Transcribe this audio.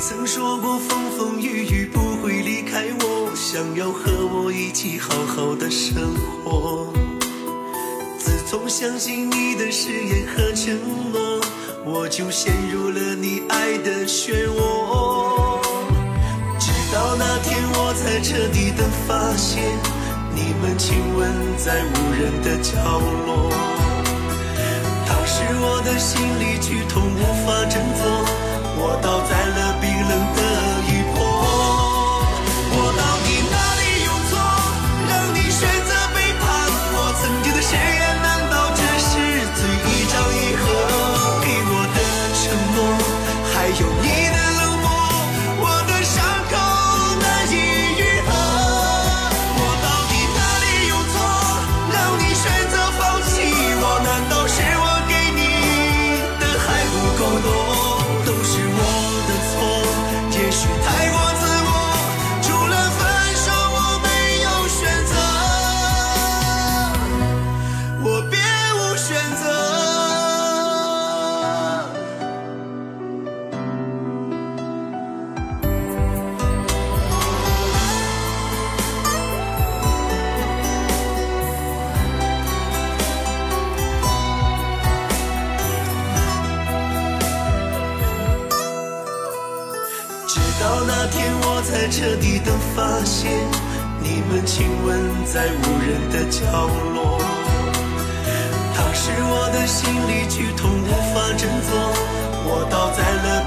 曾说过风风雨雨不会离开我想要和我一起好好的生活。自从相信你的誓言和承诺我就陷入了你爱的漩涡。直到那天我才彻底的发现你们亲吻在无人的角落。当时我的心里剧痛直到那天我才彻底的发现你们亲吻在无人的角落。当时我的心里剧痛无法振作我倒在了